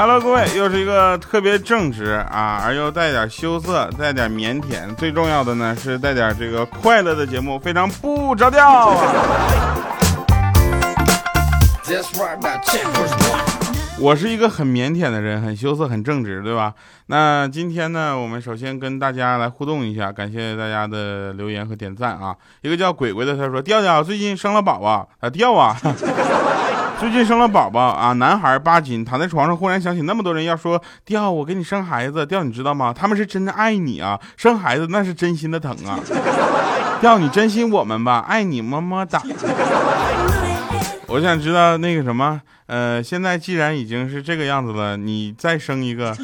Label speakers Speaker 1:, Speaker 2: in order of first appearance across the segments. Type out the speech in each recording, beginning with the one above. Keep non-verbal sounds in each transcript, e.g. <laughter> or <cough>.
Speaker 1: ，Hello，各位，又是一个特别正直啊，而又带点羞涩、带点腼腆，最重要的呢是带点这个快乐的节目，非常不着调啊。我是一个很腼腆的人，很羞涩，很正直，对吧？那今天呢，我们首先跟大家来互动一下，感谢大家的留言和点赞啊。一个叫鬼鬼的他说：“调调最近生了宝宝啊，调啊。”最近生了宝宝啊，男孩八斤，躺在床上，忽然想起那么多人要说调我给你生孩子，调你知道吗？他们是真的爱你啊，生孩子那是真心的疼啊，<laughs> 调你珍惜我们吧，爱你么么哒。我想知道那个什么，呃，现在既然已经是这个样子了，你再生一个，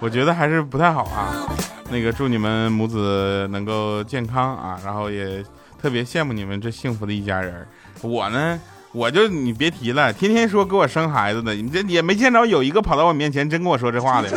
Speaker 1: 我觉得还是不太好啊。那个祝你们母子能够健康啊，然后也特别羡慕你们这幸福的一家人。我呢？我就你别提了，天天说给我生孩子的，你这也没见着有一个跑到我面前真跟我说这话的。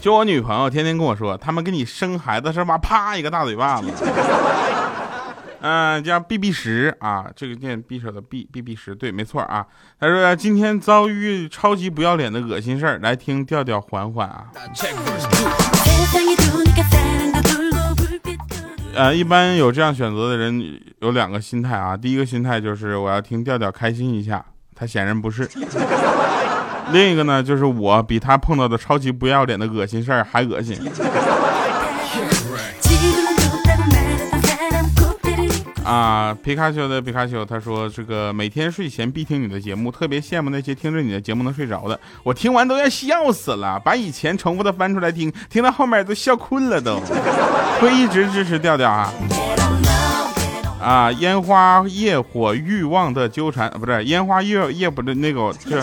Speaker 1: 就我女朋友天天跟我说，他们给你生孩子是吧？啪一个大嘴巴子。嗯，叫 B B 十啊，这个念匕首的 B B B 十，对，没错啊。他说今天遭遇超级不要脸的恶心事儿，来听调调缓缓啊。呃，一般有这样选择的人有两个心态啊。第一个心态就是我要听调调开心一下，他显然不是。另一个呢，就是我比他碰到的超级不要脸的恶心事儿还恶心。啊，皮卡丘的皮卡丘，他说这个每天睡前必听你的节目，特别羡慕那些听着你的节目能睡着的。我听完都要笑死了，把以前重复的翻出来听，听到后面都笑困了都。<laughs> 会一直支持调调啊！啊，烟花夜火欲望的纠缠，不是烟花夜夜不是那个是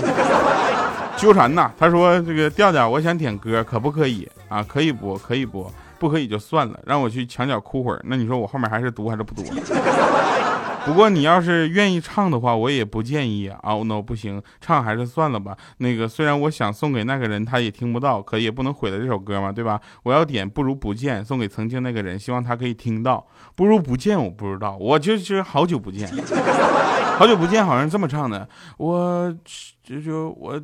Speaker 1: 纠缠呐。他说这个调调，我想点歌，可不可以啊？可以播，可以播。不可以就算了，让我去墙角哭会儿。那你说我后面还是读还是不读？<laughs> 不过你要是愿意唱的话，我也不建议啊。哦，no，不行，唱还是算了吧。那个虽然我想送给那个人，他也听不到，可也不能毁了这首歌嘛，对吧？我要点不如不见，送给曾经那个人，希望他可以听到。不如不见，我不知道，我就是好久不见，好久不见，好像这么唱的。我就就我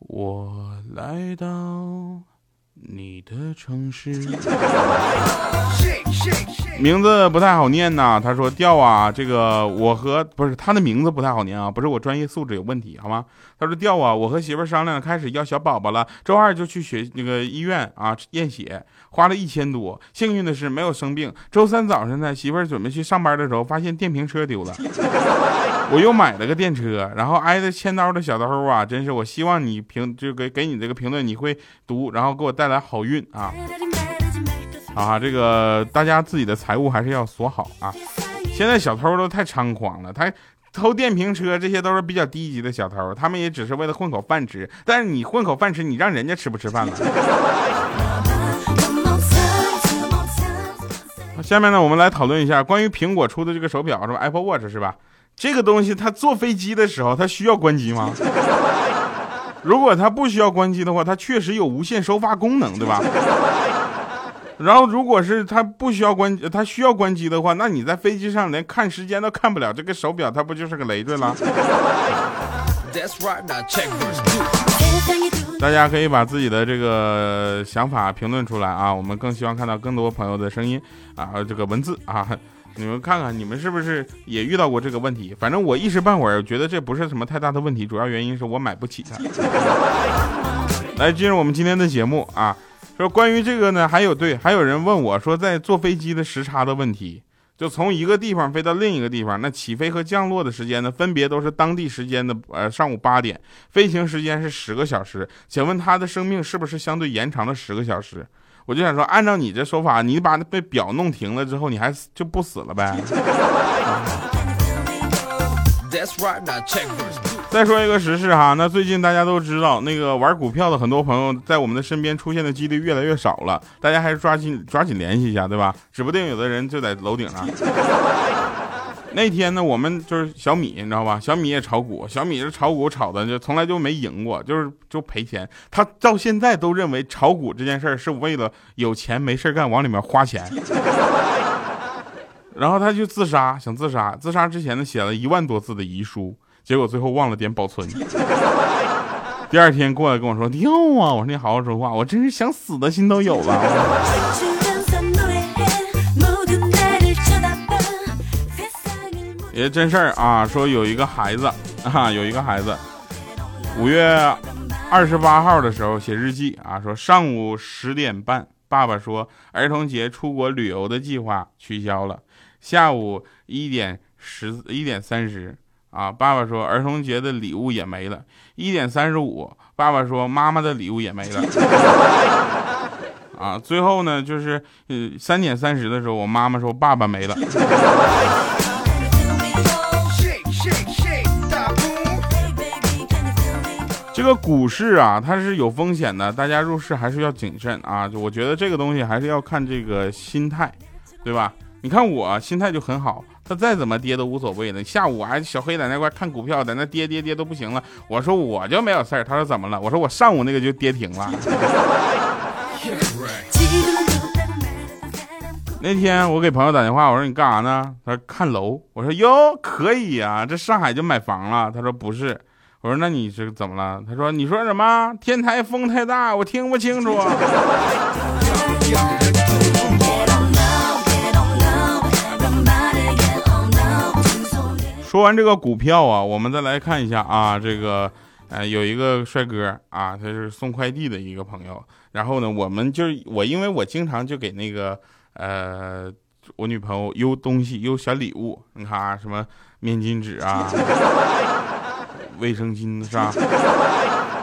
Speaker 1: 我来到。你的城市。<laughs> 名字不太好念呐，他说调啊，这个我和不是他的名字不太好念啊，不是我专业素质有问题好吗？他说调啊，我和媳妇商量开始要小宝宝了，周二就去学那个医院啊验血，花了一千多，幸运的是没有生病。周三早上呢，媳妇准备去上班的时候，发现电瓶车丢了。我又买了个电车，然后挨着千刀的小偷啊，真是我希望你评就给给你这个评论你会读，然后给我带来好运啊！啊，这个大家自己的财物还是要锁好啊！现在小偷都太猖狂了，他偷电瓶车这些都是比较低级的小偷，他们也只是为了混口饭吃。但是你混口饭吃，你让人家吃不吃饭了？下面呢，我们来讨论一下关于苹果出的这个手表，是吧？Apple Watch 是吧？这个东西它坐飞机的时候，它需要关机吗？如果它不需要关机的话，它确实有无线收发功能，对吧？然后如果是他不需要关，他需要关机的话，那你在飞机上连看时间都看不了，这个手表它不就是个累赘了？大家可以把自己的这个想法评论出来啊，我们更希望看到更多朋友的声音啊，这个文字啊。你们看看，你们是不是也遇到过这个问题？反正我一时半会儿觉得这不是什么太大的问题，主要原因是我买不起它。来，进入我们今天的节目啊，说关于这个呢，还有对，还有人问我说，在坐飞机的时差的问题，就从一个地方飞到另一个地方，那起飞和降落的时间呢，分别都是当地时间的呃上午八点，飞行时间是十个小时，请问他的生命是不是相对延长了十个小时？我就想说，按照你这说法，你把那被表弄停了之后，你还就不死了呗？<laughs> 再说一个时事哈，那最近大家都知道，那个玩股票的很多朋友在我们的身边出现的几率越来越少了，大家还是抓紧抓紧联系一下，对吧？指不定有的人就在楼顶上。<laughs> 那天呢，我们就是小米，你知道吧？小米也炒股，小米这炒股炒的就从来就没赢过，就是就赔钱。他到现在都认为炒股这件事儿是为了有钱没事干往里面花钱。<laughs> 然后他就自杀，想自杀。自杀之前呢，写了一万多字的遗书，结果最后忘了点保存。<laughs> 第二天过来跟我说：“哟啊！”我说：“你好好说话，我真是想死的心都有了。”也真事儿啊，说有一个孩子 <laughs> 啊，有一个孩子，五月二十八号的时候写日记啊，说上午十点半，爸爸说儿童节出国旅游的计划取消了。下午一点十一点三十啊，爸爸说儿童节的礼物也没了。一点三十五，爸爸说妈妈的礼物也没了。<laughs> 啊，最后呢，就是呃三点三十的时候，我妈妈说爸爸没了。这个股市啊，它是有风险的，大家入市还是要谨慎啊。就我觉得这个东西还是要看这个心态，对吧？你看我心态就很好，他再怎么跌都无所谓的。下午还小黑在那块看股票，在那跌跌跌都不行了。我说我就没有事儿，他说怎么了？我说我上午那个就跌停了。<laughs> 那天我给朋友打电话，我说你干啥呢？他说看楼。我说哟，可以呀，这上海就买房了。他说不是。我说那你是怎么了？他说你说什么？天台风太大，我听不清楚。<laughs> 说完这个股票啊，我们再来看一下啊，这个呃有一个帅哥啊，他是送快递的一个朋友。然后呢，我们就是我，因为我经常就给那个呃我女朋友邮东西，邮小礼物。你看啊，什么面巾纸啊。<laughs> 卫生巾是吧？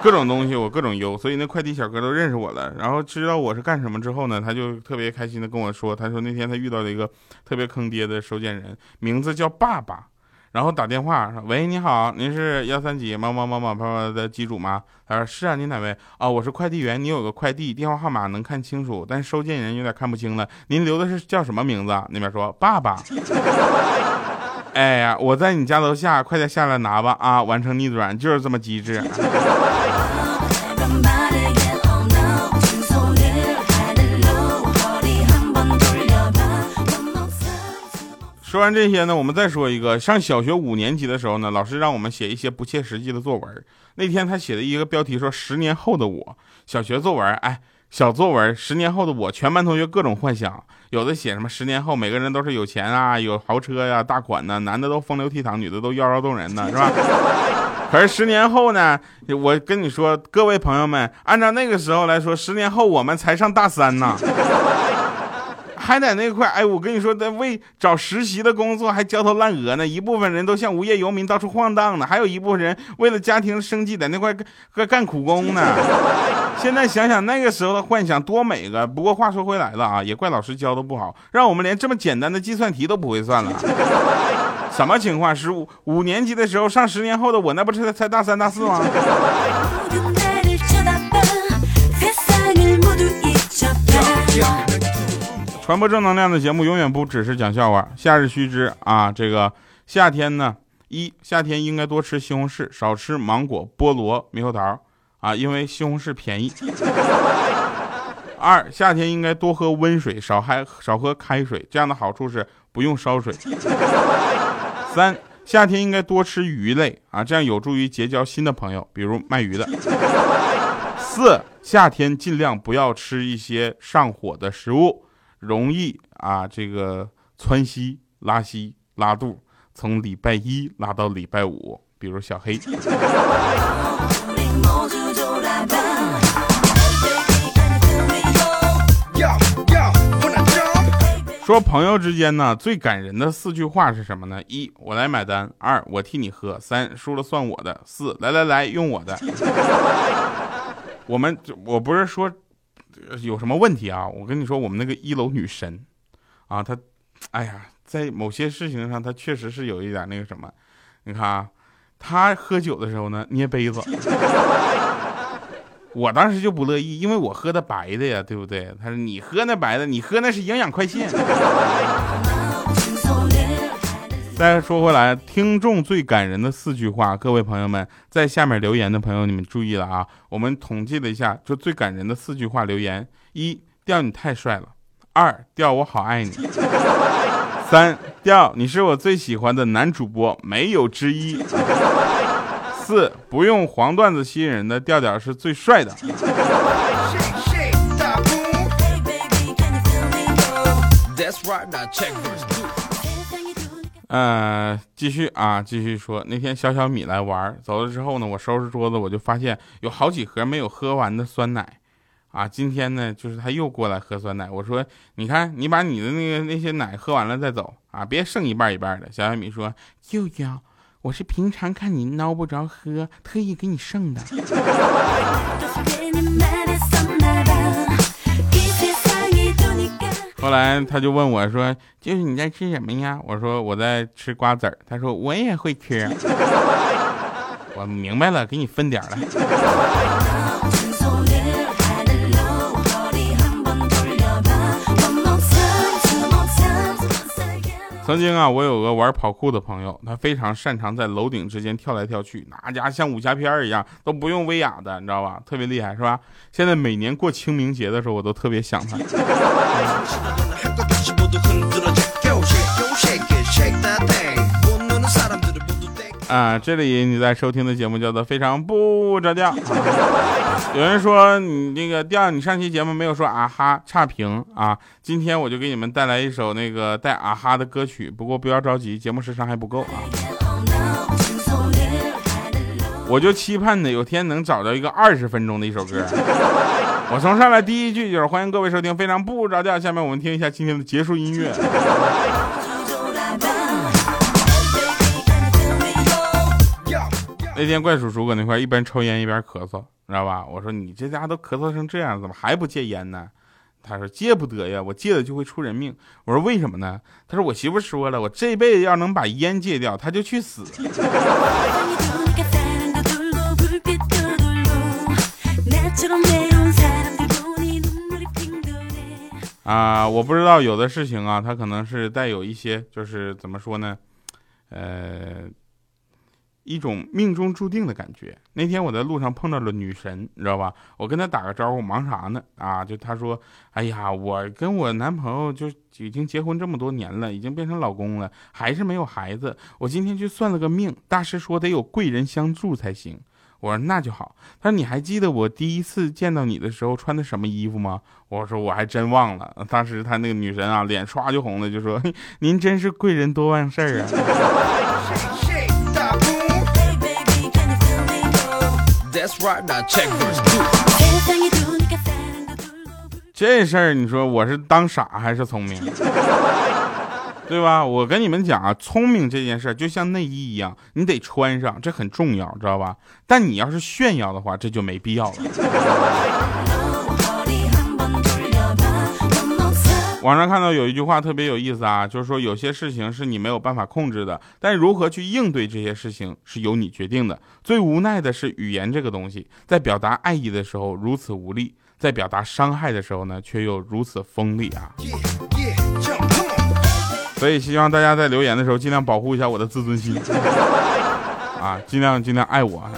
Speaker 1: 各种东西我各种邮，所以那快递小哥都认识我了。然后知道我是干什么之后呢，他就特别开心的跟我说，他说那天他遇到了一个特别坑爹的收件人，名字叫爸爸。然后打电话说：“喂，你好，您是幺三几某某某某某的机主吗？”他说：“是啊，您哪位？啊，我是快递员，你有个快递电话号码能看清楚，但收件人有点看不清了。您留的是叫什么名字？那边说爸爸。” <laughs> 哎呀，我在你家楼下，快点下来拿吧！啊，完成逆转就是这么机智。说完这些呢，我们再说一个。上小学五年级的时候呢，老师让我们写一些不切实际的作文。那天他写的一个标题说“十年后的我”，小学作文，哎。小作文，十年后的我，全班同学各种幻想，有的写什么十年后每个人都是有钱啊，有豪车呀，大款呢，男的都风流倜傥，女的都妖娆动人呢，是吧？<laughs> 可是十年后呢，我跟你说，各位朋友们，按照那个时候来说，十年后我们才上大三呢。还在那块，哎，我跟你说，在为找实习的工作还焦头烂额呢。一部分人都像无业游民到处晃荡呢，还有一部分人为了家庭生计在那块干干苦工呢。现在想想那个时候的幻想多美个。不过话说回来了啊，也怪老师教的不好，让我们连这么简单的计算题都不会算了。什么情况？十五五年级的时候上十年后的我，那不是才大三大四吗？传播正能量的节目永远不只是讲笑话。夏日须知啊，这个夏天呢，一夏天应该多吃西红柿，少吃芒果、菠萝、猕猴桃啊，因为西红柿便宜。二夏天应该多喝温水，少还少喝开水，这样的好处是不用烧水。三夏天应该多吃鱼类啊，这样有助于结交新的朋友，比如卖鱼的。四夏天尽量不要吃一些上火的食物。容易啊，这个窜稀、拉稀、拉肚，从礼拜一拉到礼拜五，比如小黑。说朋友之间呢，最感人的四句话是什么呢？一，我来买单；二，我替你喝；三，输了算我的；四，来来来，用我的。<laughs> 我们我不是说。有什么问题啊？我跟你说，我们那个一楼女神，啊，她，哎呀，在某些事情上，她确实是有一点那个什么。你看啊，她喝酒的时候呢，捏杯子。<laughs> 我当时就不乐意，因为我喝的白的呀，对不对？她说你喝那白的，你喝那是营养快线。再说回来，听众最感人的四句话，各位朋友们在下面留言的朋友，你们注意了啊！我们统计了一下，就最感人的四句话留言：一，调你太帅了；二，调我好爱你；三，调你是我最喜欢的男主播，没有之一。四不用黄段子吸引人的调调是最帅的。呃，继续啊，继续说。那天小小米来玩，走了之后呢，我收拾桌子，我就发现有好几盒没有喝完的酸奶。啊，今天呢，就是他又过来喝酸奶。我说，你看，你把你的那个那些奶喝完了再走啊，别剩一半一半的。小小米说，舅舅。我是平常看你孬不着喝，特意给你剩的。后来他就问我说：“就是你在吃什么呀？”我说：“我在吃瓜子儿。”他说：“我也会吃。<laughs> ”我明白了，给你分点了。曾经啊，我有个玩跑酷的朋友，他非常擅长在楼顶之间跳来跳去，那家像武侠片一样，都不用威亚的，你知道吧？特别厉害，是吧？现在每年过清明节的时候，我都特别想他。<laughs> 啊，这里你在收听的节目叫做《非常不着调》。有人说你那个调，你上期节目没有说啊哈，差评啊。今天我就给你们带来一首那个带啊哈的歌曲，不过不要着急，节目时长还不够啊。我就期盼着有天能找到一个二十分钟的一首歌。我从上来第一句就是欢迎各位收听《非常不着调》，下面我们听一下今天的结束音乐。那天怪叔叔搁那块一边抽烟一边咳嗽，知道吧？我说你这家都咳嗽成这样，怎么还不戒烟呢？他说戒不得呀，我戒了就会出人命。我说为什么呢？他说我媳妇说了，我这辈子要能把烟戒掉，他就去死。<laughs> 啊，我不知道有的事情啊，它可能是带有一些，就是怎么说呢？呃。一种命中注定的感觉。那天我在路上碰到了女神，你知道吧？我跟她打个招呼，忙啥呢？啊，就她说：“哎呀，我跟我男朋友就已经结婚这么多年了，已经变成老公了，还是没有孩子。我今天去算了个命，大师说得有贵人相助才行。我说那就好。他说你还记得我第一次见到你的时候穿的什么衣服吗？我说我还真忘了。当时他那个女神啊，脸唰就红了，就说：您真是贵人多忘事儿啊。<laughs> 这事儿你说我是当傻还是聪明？<laughs> 对吧？我跟你们讲啊，聪明这件事就像内衣一样，你得穿上，这很重要，知道吧？但你要是炫耀的话，这就没必要了。网上看到有一句话特别有意思啊，就是说有些事情是你没有办法控制的，但如何去应对这些事情是由你决定的。最无奈的是语言这个东西，在表达爱意的时候如此无力，在表达伤害的时候呢，却又如此锋利啊。<laughs> 所以希望大家在留言的时候尽量保护一下我的自尊心啊，尽量尽量爱我。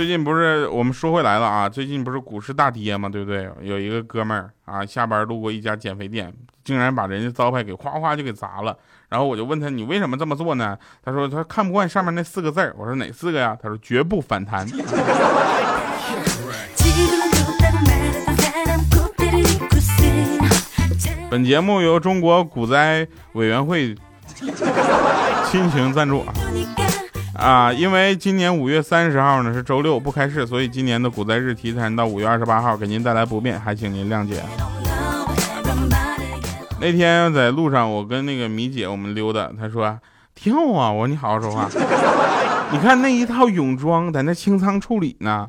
Speaker 1: 最近不是我们说回来了啊，最近不是股市大跌嘛，对不对？有一个哥们儿啊，下班路过一家减肥店，竟然把人家招牌给哗哗就给砸了。然后我就问他，你为什么这么做呢？他说他看不惯上面那四个字儿。我说哪四个呀？他说绝不反弹。<laughs> 本节目由中国股灾委员会亲情赞助啊。啊，因为今年五月三十号呢是周六不开市，所以今年的股灾日提前到五月二十八号，给您带来不便，还请您谅解。那天在路上，我跟那个米姐我们溜达，她说挺好啊。我说你好好说话。<laughs> 你看那一套泳装在那清仓处理呢。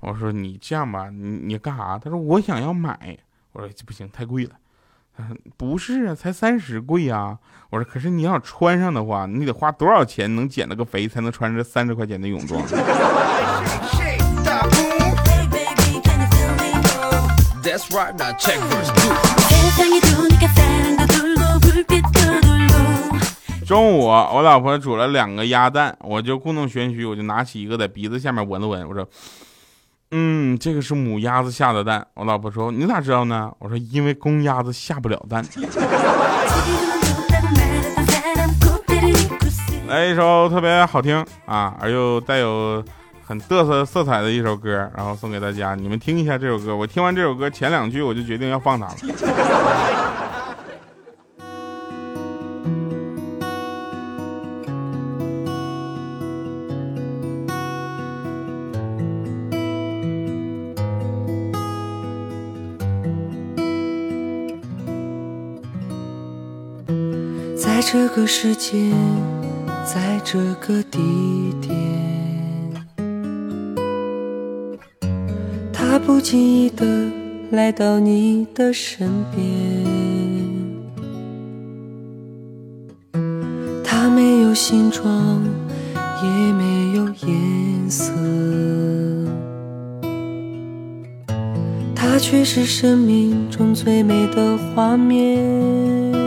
Speaker 1: 我说你这样吧，你你干啥？她说我想要买。我说不行，太贵了。不是啊，才三十，贵呀。我说，可是你要穿上的话，你得花多少钱能减了个肥，才能穿这三十块钱的泳装？中午，我老婆煮了两个鸭蛋，我就故弄玄虚，我就拿起一个在鼻子下面闻了闻，我说：“嗯，这个是母鸭子下的蛋。”我老婆说：“你咋知道呢？”我说：“因为公鸭子下不了蛋。<laughs> ”来一首特别好听啊，而又带有很嘚瑟色彩的一首歌，然后送给大家，你们听一下这首歌。我听完这首歌前两句，我就决定要放它了。
Speaker 2: 在这个世界，在这个地点，他不经意的来到你的身边。他没有形状，也没有颜色，他却是生命中最美的画面。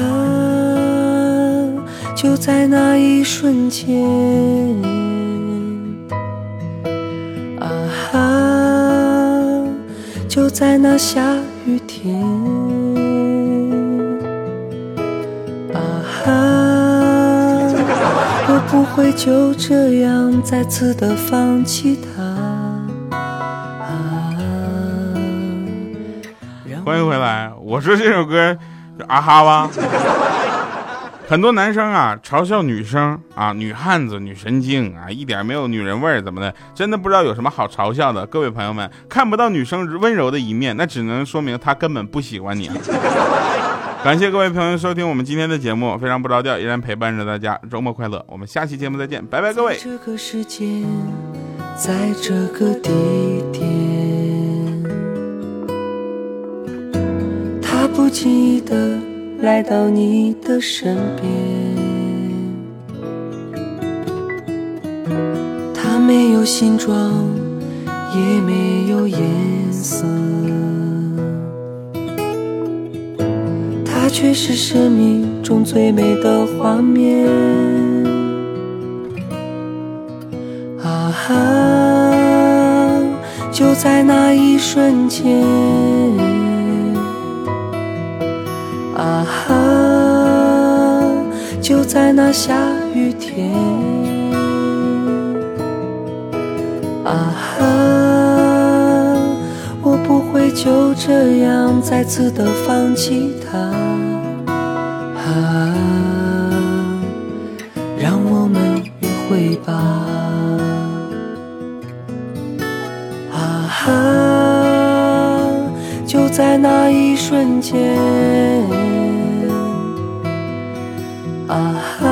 Speaker 2: 啊就在那一瞬间，啊哈！就在那下雨天，啊哈！我不会就这样再次的放弃他。
Speaker 1: 欢迎回来，我说这首歌，就啊哈吧。很多男生啊，嘲笑女生啊，女汉子、女神经啊，一点没有女人味儿，怎么的？真的不知道有什么好嘲笑的。各位朋友们，看不到女生温柔的一面，那只能说明她根本不喜欢你。感谢各位朋友收听我们今天的节目，非常不着调，依然陪伴着大家，周末快乐，我们下期节目再见，拜拜，各位。
Speaker 2: 这个时间，在这个地点，不经意的。来到你的身边，它没有形状，也没有颜色，它却是生命中最美的画面。啊哈，就在那一瞬间。在那下雨天，啊哈！我不会就这样再次的放弃他，啊！让我们约会吧，啊哈！就在那一瞬间。啊哈！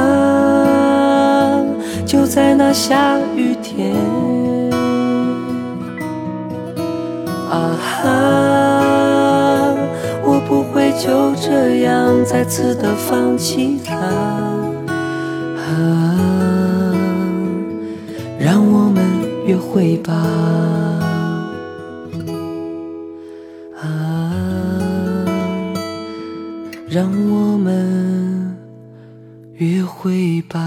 Speaker 2: 就在那下雨天，啊哈！我不会就这样再次的放弃他，啊！让我们约会吧，啊！让我们。约会吧。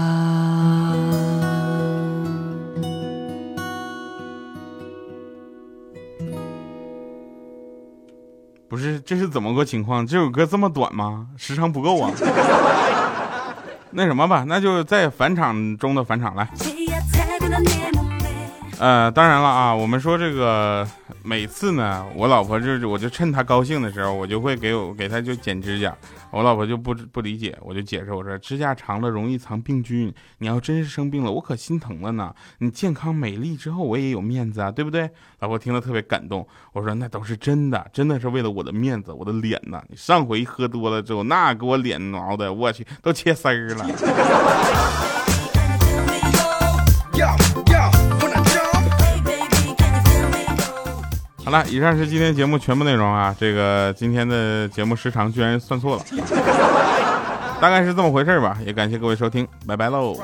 Speaker 1: 不是，这是怎么个情况？这首歌这么短吗？时长不够啊。<laughs> 那什么吧，那就在返场中的返场来。呃，当然了啊，我们说这个每次呢，我老婆就是，我就趁她高兴的时候，我就会给我给她就剪指甲。我老婆就不不理解，我就解释我说，指甲长了容易藏病菌，你要真是生病了，我可心疼了呢。你健康美丽之后，我也有面子啊，对不对？老婆听了特别感动，我说那都是真的，真的是为了我的面子，我的脸呐。你上回喝多了之后，那给我脸挠的，我去都切丝儿了。好了，以上是今天节目全部内容啊。这个今天的节目时长居然算错了，大概是这么回事吧。也感谢各位收听，拜拜喽。